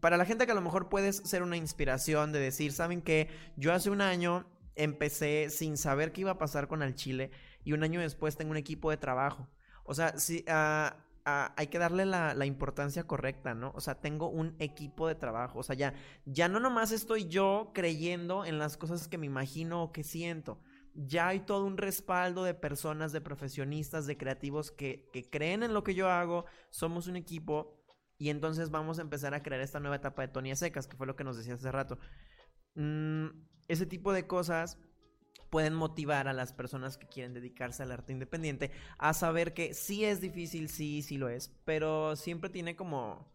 para la gente que a lo mejor puedes ser una inspiración de decir, ¿saben qué? Yo hace un año empecé sin saber qué iba a pasar con el Chile y un año después tengo un equipo de trabajo. O sea, sí, ah, ah, hay que darle la, importancia correcta, ¿no? O sea, tengo un equipo de trabajo. O sea, ya, ya no nomás estoy yo creyendo en las cosas que me imagino o que siento. Ya hay todo un respaldo de personas, de profesionistas, de creativos que creen en lo que yo hago. Somos un equipo y entonces vamos a empezar a crear esta nueva etapa de Tony Secas, que fue lo que nos decía hace rato. Mm, ese tipo de cosas pueden motivar a las personas que quieren dedicarse al arte independiente a saber que sí es difícil, sí, sí lo es, pero siempre tiene como...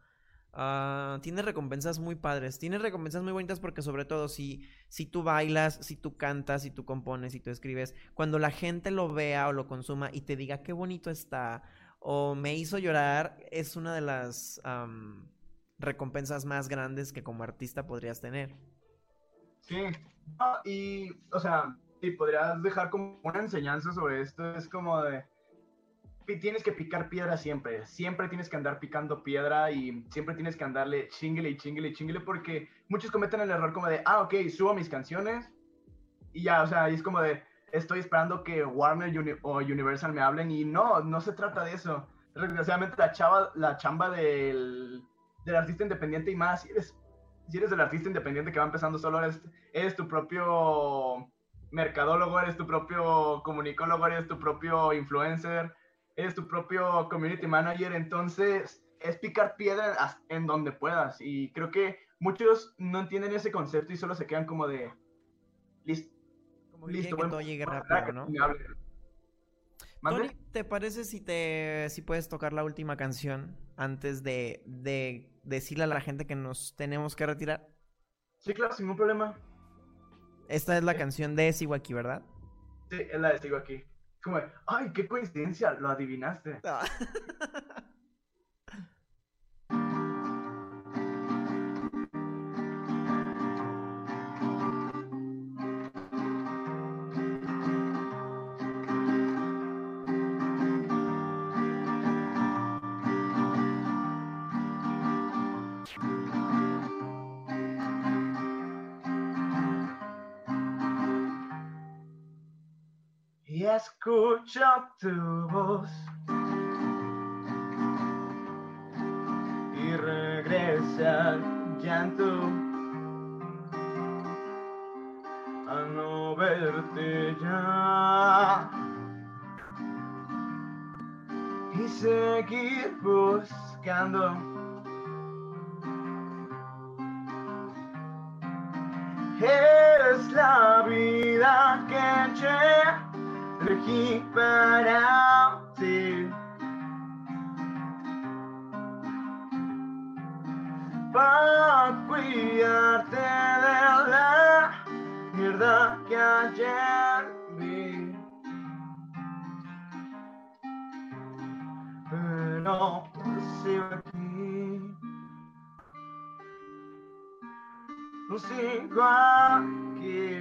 ah, tiene recompensas muy padres, tiene recompensas muy bonitas porque sobre todo si, si tú bailas, si tú cantas, si tú compones, si tú escribes, cuando la gente lo vea o lo consuma y te diga qué bonito está o me hizo llorar, es una de las recompensas más grandes que como artista podrías tener. Sí. Ah, y, o sea, y podrías dejar como una enseñanza sobre esto. Es como de. Tienes que picar piedra siempre. Siempre tienes que andar picando piedra y siempre tienes que andarle chingle y chingle y chingle porque muchos cometen el error como de, ah, ok, subo mis canciones y ya, o sea, y es como de, estoy esperando que Warner o Universal me hablen y no, no se trata de eso. Desgraciadamente la, chava, la chamba del, del artista independiente y más, si eres, si eres el artista independiente que va empezando solo, eres, eres tu propio mercadólogo, eres tu propio comunicólogo, eres tu propio influencer, eres tu propio community manager, entonces es picar piedra en donde puedas y creo que muchos no entienden ese concepto y solo se quedan como de listo. Que Listo, que bueno, todo llegue rápido, ¿no? Tony, ¿te parece si te si puedes tocar la última canción antes de, de decirle a la gente que nos tenemos que retirar? Sí, claro, sin ningún problema. Esta es la canción de Siwaki, ¿verdad? Sí, es la de aquí. Como, ay, qué coincidencia, lo adivinaste. Y escucho tu voz. Y regresa llanto. Al no verte ya. Y seguir buscando. Es la vida que yo elegí para ti. Para cuidarte nada que ayer vi. Pero sigo aquí. Sigo aquí.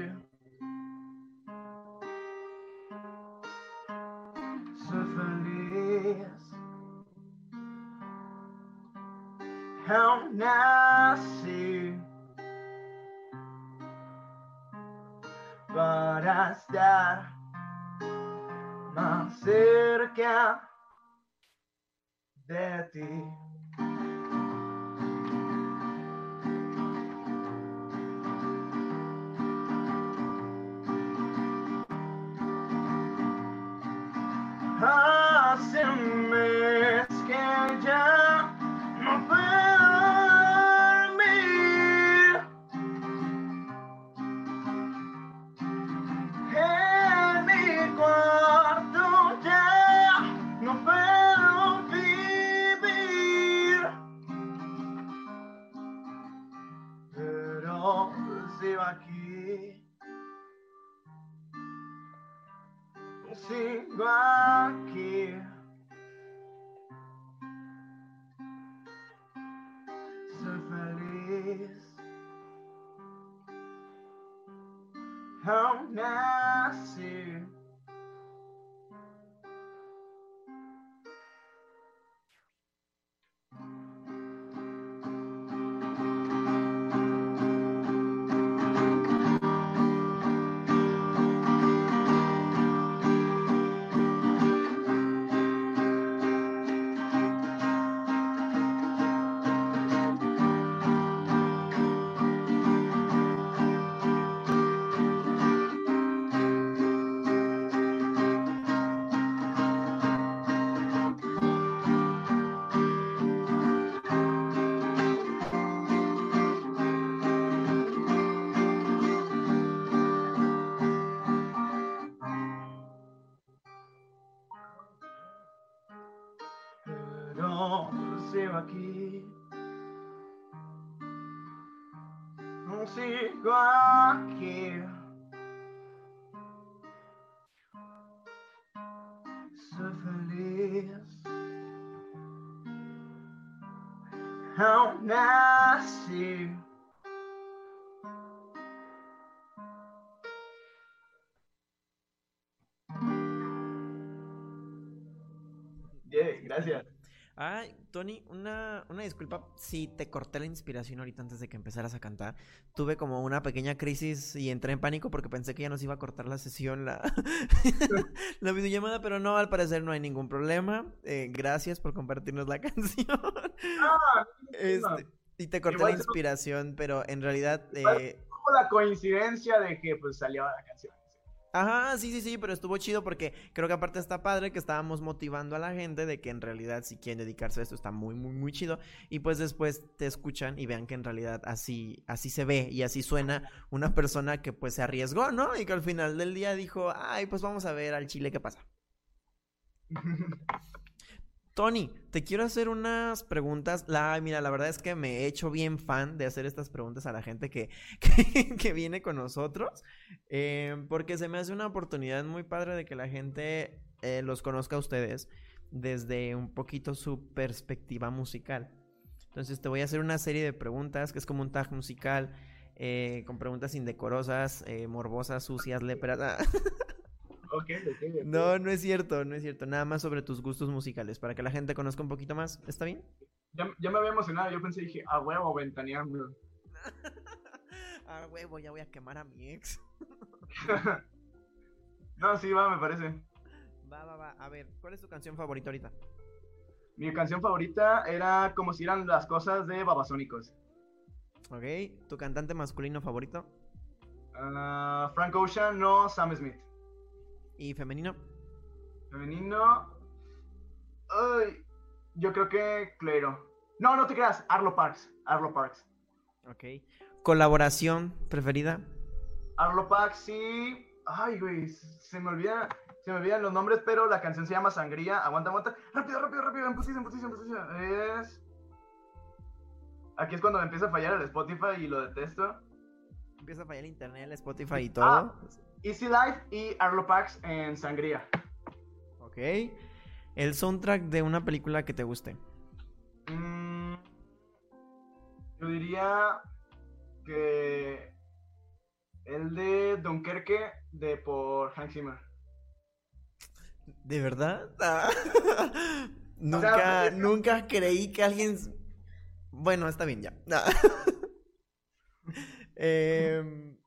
Sigo aquí. Soy feliz. Aún nací. Disculpa si te corté la inspiración ahorita antes de que empezaras a cantar. Tuve como una pequeña crisis y entré en pánico porque pensé que ya nos iba a cortar la sesión, la, la videollamada, pero no, al parecer no hay ningún problema. Eh, gracias por compartirnos la canción. Ah, Este, y te corté Igual la inspiración, pero en realidad... Eh, la coincidencia de que pues salió la canción. Ajá, sí, sí, sí, pero estuvo chido porque creo que aparte está padre que estábamos motivando a la gente de que en realidad si quieren dedicarse a esto está muy, muy, muy chido. Y pues después te escuchan y vean que en realidad así, así se ve y así suena una persona que pues se arriesgó, ¿no? Y que al final del día dijo, ay, pues vamos a ver al chile qué pasa. Tony, te quiero hacer unas preguntas. La, mira, la verdad es que me he hecho bien fan de hacer estas preguntas a la gente que, que, viene con nosotros. eh, porque se me hace una oportunidad muy padre de que la gente eh, los conozca a ustedes desde un poquito su perspectiva musical. Entonces te voy a hacer una serie de preguntas que es como un tag musical. eh, con preguntas indecorosas, morbosas, sucias, léperas. Ah, Ok, ok, ok. no, no es cierto, no es cierto. Nada más sobre tus gustos musicales, para que la gente conozca un poquito más. ¿Está bien? Ya, ya me había emocionado, yo pensé, dije, a huevo, ventaneando. ah, huevo, ya voy a quemar a mi ex. no, sí, va, me parece. Va, va, va. A ver, ¿cuál es tu canción favorita ahorita? Mi canción favorita era como si eran las cosas de Babasónicos. Ok, ¿tu cantante masculino favorito? Ah, Frank Ocean, no Sam Smith. ¿Y femenino? Femenino. Ay, yo creo que Clero. No, no te creas, Arlo Parks. Arlo Parks. Ok. ¿Colaboración preferida? Arlo Parks, sí. Ay, güey, se me olvida. Se me olvidan los nombres, pero la canción se llama Sangría. Aguanta, aguanta. Rápido, rápido, rápido. En putiza, en putiza, en putiza. Es. Aquí es cuando me empieza a fallar el Spotify y lo detesto. Empieza a fallar el internet, el Spotify y todo. Ah, Easy Life y Arlo Pax en Sangría. Ok. El soundtrack de una película que te guste. Mm, yo diría que el de Dunkerque de por Hans Zimmer. ¿De verdad? Ah. nunca, nunca creí que alguien... Bueno, está bien ya. Ah.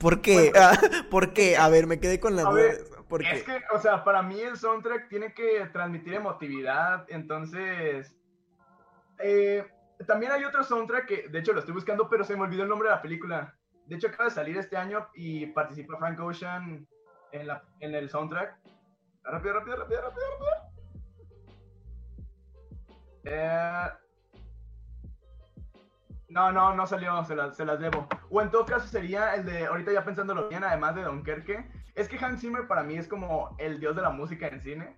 ¿Por qué? Ah, ¿Por qué? A ver, me quedé con la duda. ver, ¿Por qué? Es que, o sea, para mí el soundtrack tiene que transmitir emotividad, entonces... eh, también hay otro soundtrack que, de hecho, lo estoy buscando, pero se me olvidó el nombre de la película. De hecho, acaba de salir este año y participa Frank Ocean en, la, en el soundtrack. Rápido, rápido, rápido, rápido, rápido. Eh, no, no, no salió, se las, se las debo. O en todo caso sería el de, ahorita ya pensándolo bien, además de Dunkerque, es que Hans Zimmer para mí es como el dios de la música en cine.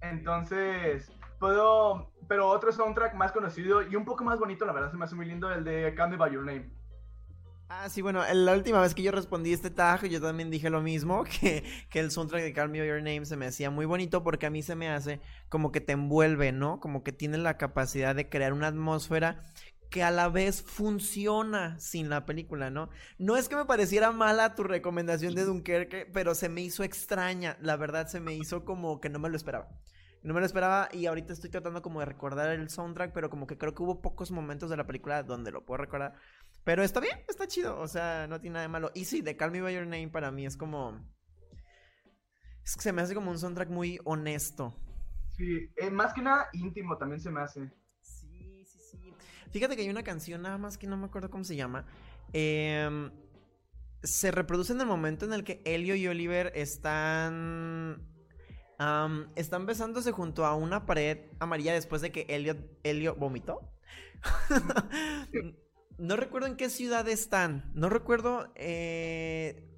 Entonces, puedo, pero otro soundtrack más conocido y un poco más bonito, la verdad se me hace muy lindo, el de Me By Your Name. Ah, sí, bueno, la última vez que yo respondí este tag, yo también dije lo mismo, que, que el soundtrack de Call Me Your Name se me hacía muy bonito porque a mí se me hace como que te envuelve, ¿no? Como que tiene la capacidad de crear una atmósfera que a la vez funciona sin la película, ¿no? No es que me pareciera mala tu recomendación de Dunkerque, pero se me hizo extraña, la verdad se me hizo como que no me lo esperaba. No me lo esperaba y ahorita estoy tratando como de recordar el soundtrack, pero como que creo que hubo pocos momentos de la película donde lo puedo recordar. Pero está bien, está chido, o sea, no tiene nada de malo. Y sí, The Call Me By Your Name para mí es como... Es que se me hace como un soundtrack muy honesto. Sí, eh, más que nada íntimo también se me hace. Fíjate que hay una canción, nada más que no me acuerdo cómo se llama. em, se reproduce en el momento en el que Elio y Oliver están. están besándose junto a una pared amarilla después de que Elio, Elio vomitó. no recuerdo en qué ciudad están. No recuerdo. eh,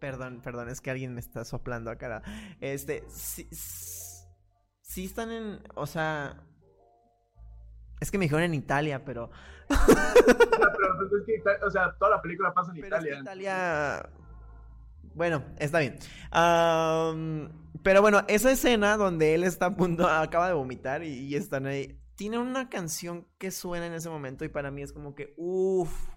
Perdón, perdón, es que alguien me está soplando acá. Este, sí, sí están en, o sea, es que me dijeron en Italia, pero, O sea, pero pues es que o sea, toda la película pasa en pero es que Italia. Italia, bueno, está bien. Pero bueno, esa escena donde él está a punto, acaba de vomitar y, y están ahí, tiene una canción que suena en ese momento y para mí es como que, uff,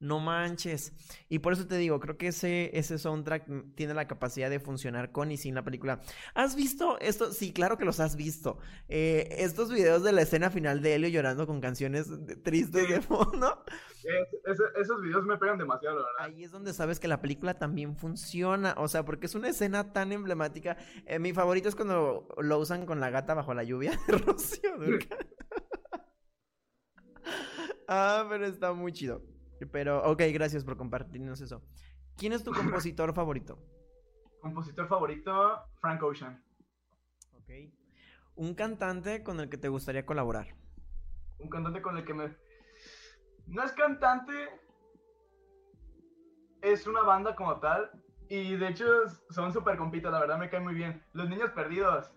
no manches. Y por eso te digo, creo que ese, ese soundtrack tiene la capacidad de funcionar con y sin la película. ¿Has visto esto? Sí, claro que los has visto. Eh, estos videos de la escena final de Helio llorando con canciones de- tristes de fondo. Es- esos videos me pegan demasiado, la verdad. Ahí es donde sabes que la película también funciona. O sea, porque es una escena tan emblemática. Eh, mi favorito es cuando lo usan con la gata bajo la lluvia de Rocío ah, pero está muy chido. Pero, ok, gracias por compartirnos eso. ¿Quién es tu compositor favorito? Compositor favorito, Frank Ocean. Ok. Un cantante con el que te gustaría colaborar. Un cantante con el que me... No es cantante, es una banda como tal. Y de hecho son súper compitas, la verdad me cae muy bien. Los niños perdidos.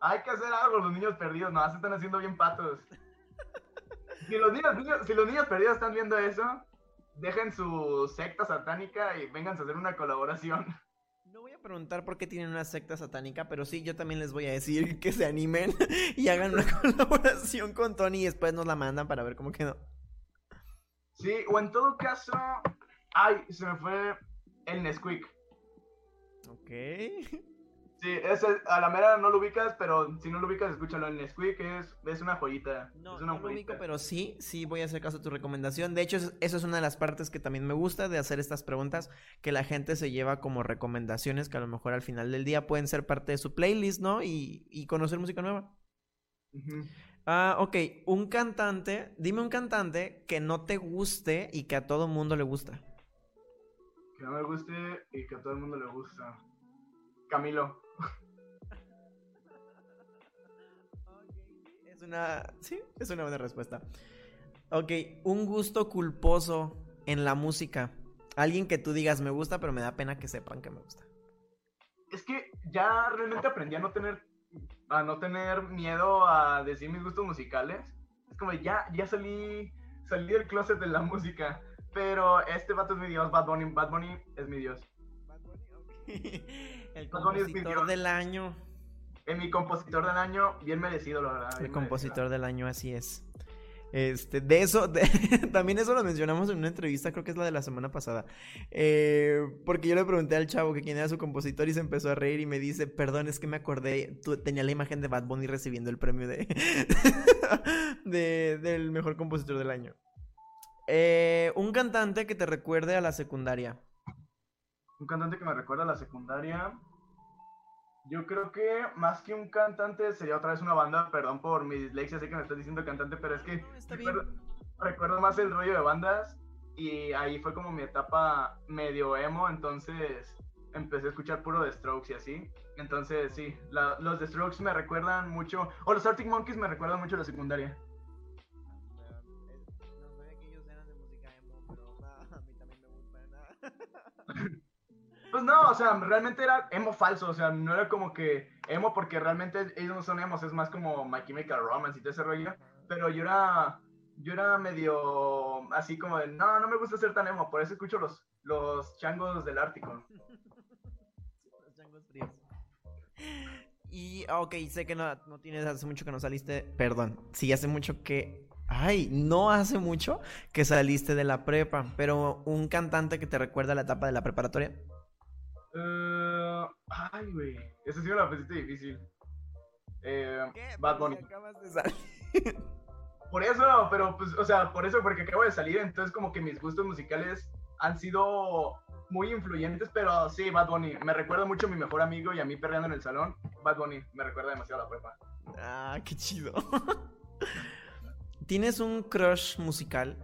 Hay que hacer algo, los niños perdidos. No, se están haciendo bien patos. Si los niños, niños- si los niños perdidos están viendo eso, dejen su secta satánica y vengan a hacer una colaboración. No voy a preguntar por qué tienen una secta satánica, pero sí, yo también les voy a decir que se animen y hagan una colaboración con Tony y después nos la mandan para ver cómo quedó. Sí, o en todo caso. Ay, se me fue el Nesquik. Ok. Sí, ese, a la mera no lo ubicas, pero si no lo ubicas, escúchalo. El Nesquik es, es una joyita. No, es una no lo ubico, pero sí, sí voy a hacer caso a tu recomendación. De hecho, es- eso es una de las partes que también me gusta de hacer estas preguntas, que la gente se lleva como recomendaciones que a lo mejor al final del día pueden ser parte de su playlist, ¿no? Y, y conocer música nueva. Ujú. Ah, ok, un cantante, dime un cantante que no te guste y que a todo mundo le gusta. Que no me guste y que a todo el mundo le gusta. Camilo. Una, sí, es una buena respuesta. Ok, un gusto culposo en la música. Alguien que tú digas me gusta, pero me da pena que sepan que me gusta. Es que ya realmente aprendí a no tener a no tener miedo a decir mis gustos musicales. Es como ya, ya salí, salí del closet de la música. Pero este vato es mi dios, Bad Bunny. Bad Bunny es mi dios. El Bad Bunny es mi compositor dios. del año. Es mi compositor del año, bien merecido, la verdad. El compositor del año, así es. Este, de eso, de- también eso lo mencionamos en una entrevista, creo que es la de la semana pasada. Eh, porque yo le pregunté al chavo que quién era su compositor y se empezó a reír y me dice, perdón, es que me acordé, tú, tenía la imagen de Bad Bunny recibiendo el premio de, de- del mejor compositor del año. Eh, un cantante que te recuerde a la secundaria. Un cantante que me recuerda a la secundaria. Yo creo que más que un cantante sería otra vez una banda. Perdón por mi dislexia, sé que me estás diciendo cantante, pero es que No, recuerdo, recuerdo más el rollo de bandas. Y ahí fue como mi etapa medio emo. Entonces empecé a escuchar puro The Strokes y así. Entonces sí, la- los The Strokes me recuerdan mucho. O los Arctic Monkeys me recuerdan mucho a la secundaria. No sabía que ellos eran de música emo, pero a mí también me gusta. Pues no, o sea, realmente era emo falso, o sea, no era como que emo porque realmente ellos no son emos, es más como My Chemical Romance y todo ese rollo, pero yo era, yo era medio así como de, no, no me gusta ser tan emo, por eso escucho los, los changos del Ártico. Los changos fríos. Y, ah, ok, sé que no, no tienes hace mucho que no saliste. Perdón, sí, hace mucho que. Ay, no hace mucho que saliste de la prepa, pero un cantante que te recuerda la etapa de la preparatoria. Eh, ay, güey, esa sí me la pusiste difícil. Eh, Bad Bunny. Acabas de salir. Por eso, pero pues, o sea, por eso, porque acabo de salir, entonces como que mis gustos musicales han sido muy influyentes, pero sí, Bad Bunny, me recuerda mucho a mi mejor amigo y a mí perreando en el salón. Bad Bunny, me recuerda demasiado a la prepa. Ah, qué chido. ¿Tienes un crush musical?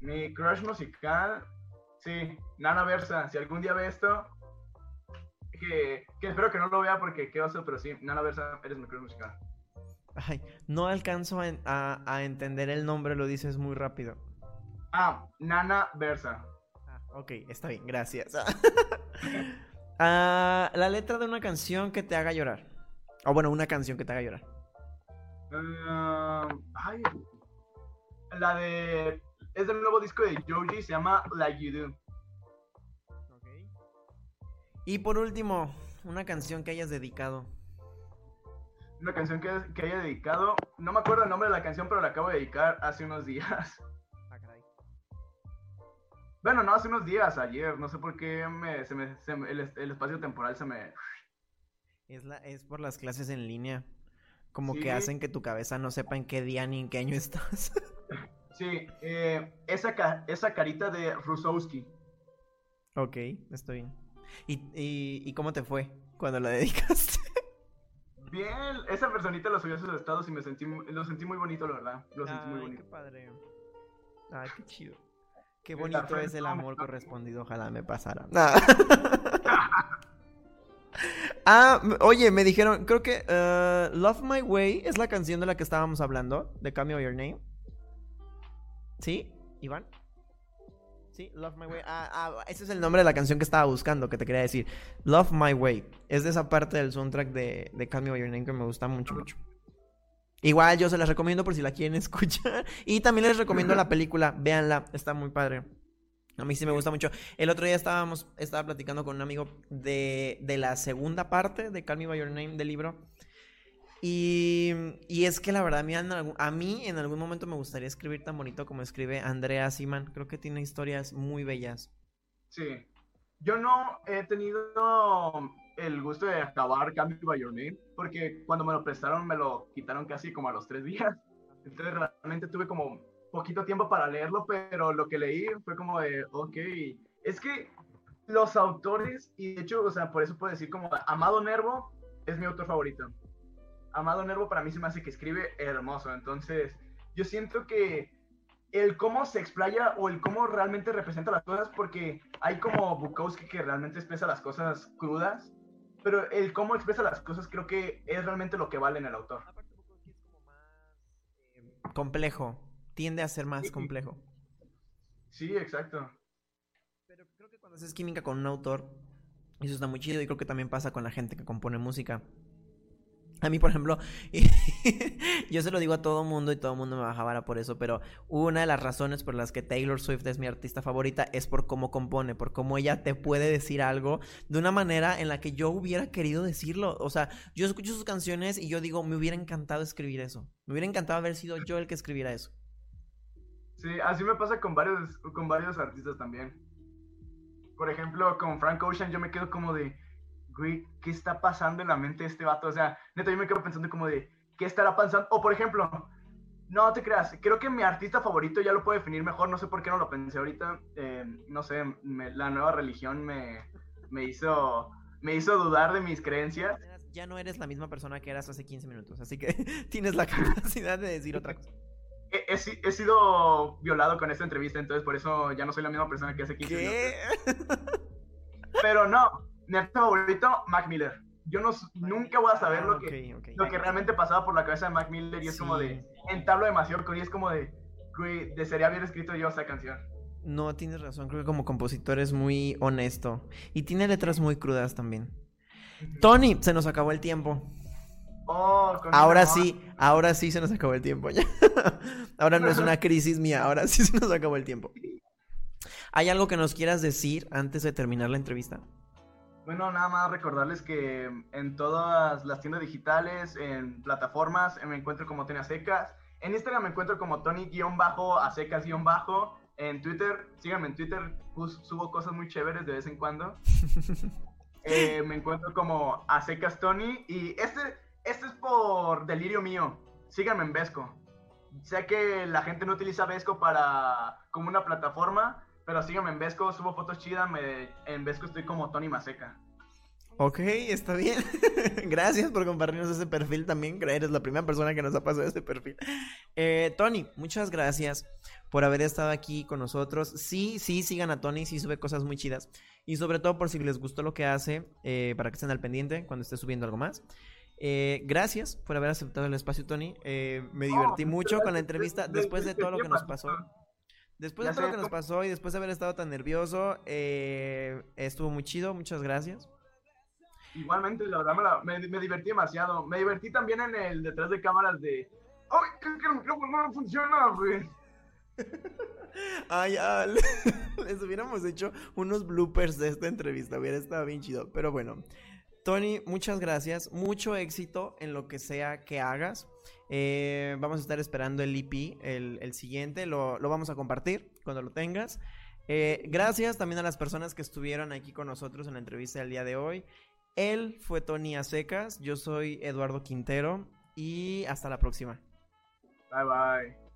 Mi crush musical, sí, Nana Versa, si algún día ve esto, que, que espero que no lo vea porque qué oso, pero sí, Nana Versa, eres mi crush musical. Ay, no alcanzo a, en- a- a entender el nombre, lo dices muy rápido. Ah, Nana Versa. Ah, ok, está bien, gracias. Ah, la letra de una canción que te haga llorar. O bueno, una canción que te haga llorar. Ay, la de. Es del nuevo disco de Joji, se llama Like You Do. Y por último, una canción que hayas dedicado. Una canción que, que haya dedicado. No me acuerdo el nombre de la canción, pero la acabo de dedicar hace unos días. Bueno, no hace unos días, ayer. No sé por qué me, se me, se me- el, es- el espacio temporal se me. Es, la, es por las clases en línea. Como Sí. que hacen que tu cabeza no sepa en qué día ni en qué año estás. Sí, eh, esa, esa carita de Rusowski. ok, estoy bien. ¿Y, y, y cómo te fue cuando la dedicaste? Bien, esa personita lo subió a sus estados y me sentí, lo sentí muy bonito, la verdad. Lo sentí muy Ay, bonito. qué padre. Ay, qué chido. Qué bonito es el amor correspondido. Ojalá me pasara. ah, m- oye, me dijeron, creo que eh, Love My Way es la canción de la que estábamos hablando, de Call Me By Your Name. ¿Sí, Iván? Sí, Love My Way. Ah, ah, ese es el nombre de la canción que estaba buscando, que te quería decir. Love My Way. Es de esa parte del soundtrack de, de Call Me By Your Name que me gusta mucho, mucho. Igual yo se las recomiendo por si la quieren escuchar. Y también les recomiendo la película, véanla, está muy padre. A mí sí me gusta mucho. El otro día estábamos, estaba platicando con un amigo de, de la segunda parte de Call Me By Your Name del libro. Y, y es que la verdad, a mí, en algún, momento me gustaría escribir tan bonito como escribe Andrea Siman. Creo que tiene historias muy bellas. Sí. Yo no he tenido el gusto de acabar Me By Your Name, porque cuando me lo prestaron me lo quitaron casi como a los tres días. Entonces realmente tuve como poquito tiempo para leerlo, pero lo que leí fue como de, ok, es que los autores, y de hecho, o sea, por eso puedo decir como Amado Nervo es mi autor favorito. Amado Nervo para mí se me hace que escribe hermoso, entonces yo siento que el cómo se explaya o el cómo realmente representa las cosas, porque hay como Bukowski que realmente expresa las cosas crudas, pero el cómo expresa las cosas creo que es realmente lo que vale en el autor. Aparte, Bukowski es como más eh, complejo. Tiende a ser más Sí. complejo. Sí, exacto. Pero creo que cuando haces química con un autor, eso está muy chido y creo que también pasa con la gente que compone música. A mí, por ejemplo, yo se lo digo a todo mundo y todo mundo me baja vara por eso, pero una de las razones por las que Taylor Swift es mi artista favorita es por cómo compone, por cómo ella te puede decir algo de una manera en la que yo hubiera querido decirlo. O sea, yo escucho sus canciones y yo digo, me hubiera encantado escribir eso. Me hubiera encantado haber sido yo el que escribiera eso. Sí, así me pasa con varios, con varios artistas también. Por ejemplo, con Frank Ocean yo me quedo como de güey, ¿qué está pasando en la mente de este vato? O sea, neta, yo me quedo pensando como de, ¿qué estará pasando? O por ejemplo, no te creas, creo que mi artista favorito ya lo puedo definir mejor, no sé por qué no lo pensé ahorita, eh, no sé, la nueva religión me, me, hizo, me hizo dudar de mis creencias. Ya no eres la misma persona que eras hace 15 minutos, así que tienes la capacidad de decir otra cosa. He, he, sido violado con esta entrevista, entonces por eso ya no soy la misma persona que hace 15 ¿Qué? minutos. Pero no, mi artista favorito, Mac Miller. Yo no, nunca voy a saber lo, que, lo que realmente pasaba por la cabeza de Mac Miller y es como de, entablo demasiado con y es como de, güey, desearía haber escrito yo esa canción. No, tienes razón, creo que como compositor es muy honesto y tiene letras muy crudas también. Tony, se nos acabó el tiempo. Oh, ahora sí, ahora sí se nos acabó el tiempo. ahora no es una crisis mía, ahora sí se nos acabó el tiempo. ¿Hay algo que nos quieras decir antes de terminar la entrevista? Bueno, nada más recordarles que en todas las tiendas digitales, en plataformas, me encuentro como Tony Secas. En Instagram me encuentro como Tony-Acecas-. En Twitter, síganme en Twitter, subo cosas muy chéveres de vez en cuando. Eh, me encuentro como Acecas Tony. Y este, este es por delirio mío. Síganme en Vesco. Sé que la gente no utiliza Vesco para como una plataforma, pero síganme en Vesco, subo fotos chidas. en Vesco estoy como Tony Maseca. Ok, está bien. Gracias por compartirnos ese perfil también. Eres la primera persona que nos ha pasado ese perfil. Eh, Tony, muchas gracias por haber estado aquí con nosotros. Sí, sí, sigan a Tony, sí sube cosas muy chidas. Y sobre todo por si les gustó lo que hace, eh, para que estén al pendiente cuando esté subiendo algo más. Eh, gracias por haber aceptado el espacio, Tony. me divertí mucho con la entrevista después de todo lo que nos pasó. Después de todo lo que nos pasó y después de haber estado tan nervioso, eh, estuvo muy chido, muchas gracias. Igualmente, la verdad, me, me, divertí demasiado. Me divertí también en el detrás de cámaras de... ¡Ay, creo que el micrófono no funciona, güey! Ay, ya, les hubiéramos hecho unos bloopers de esta entrevista, hubiera estado bien chido. Pero bueno, Tony, muchas gracias, mucho éxito en lo que sea que hagas. Eh, vamos a estar esperando el EP, el, siguiente, lo, vamos a compartir cuando lo tengas. Eh, gracias también a las personas que estuvieron aquí con nosotros en la entrevista del día de hoy. Él fue Tony Acecas, yo soy Eduardo Quintero y hasta la próxima. Bye bye.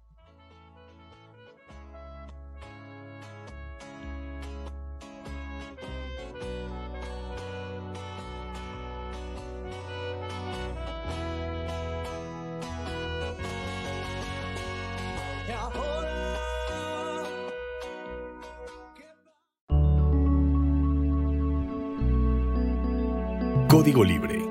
Código Libre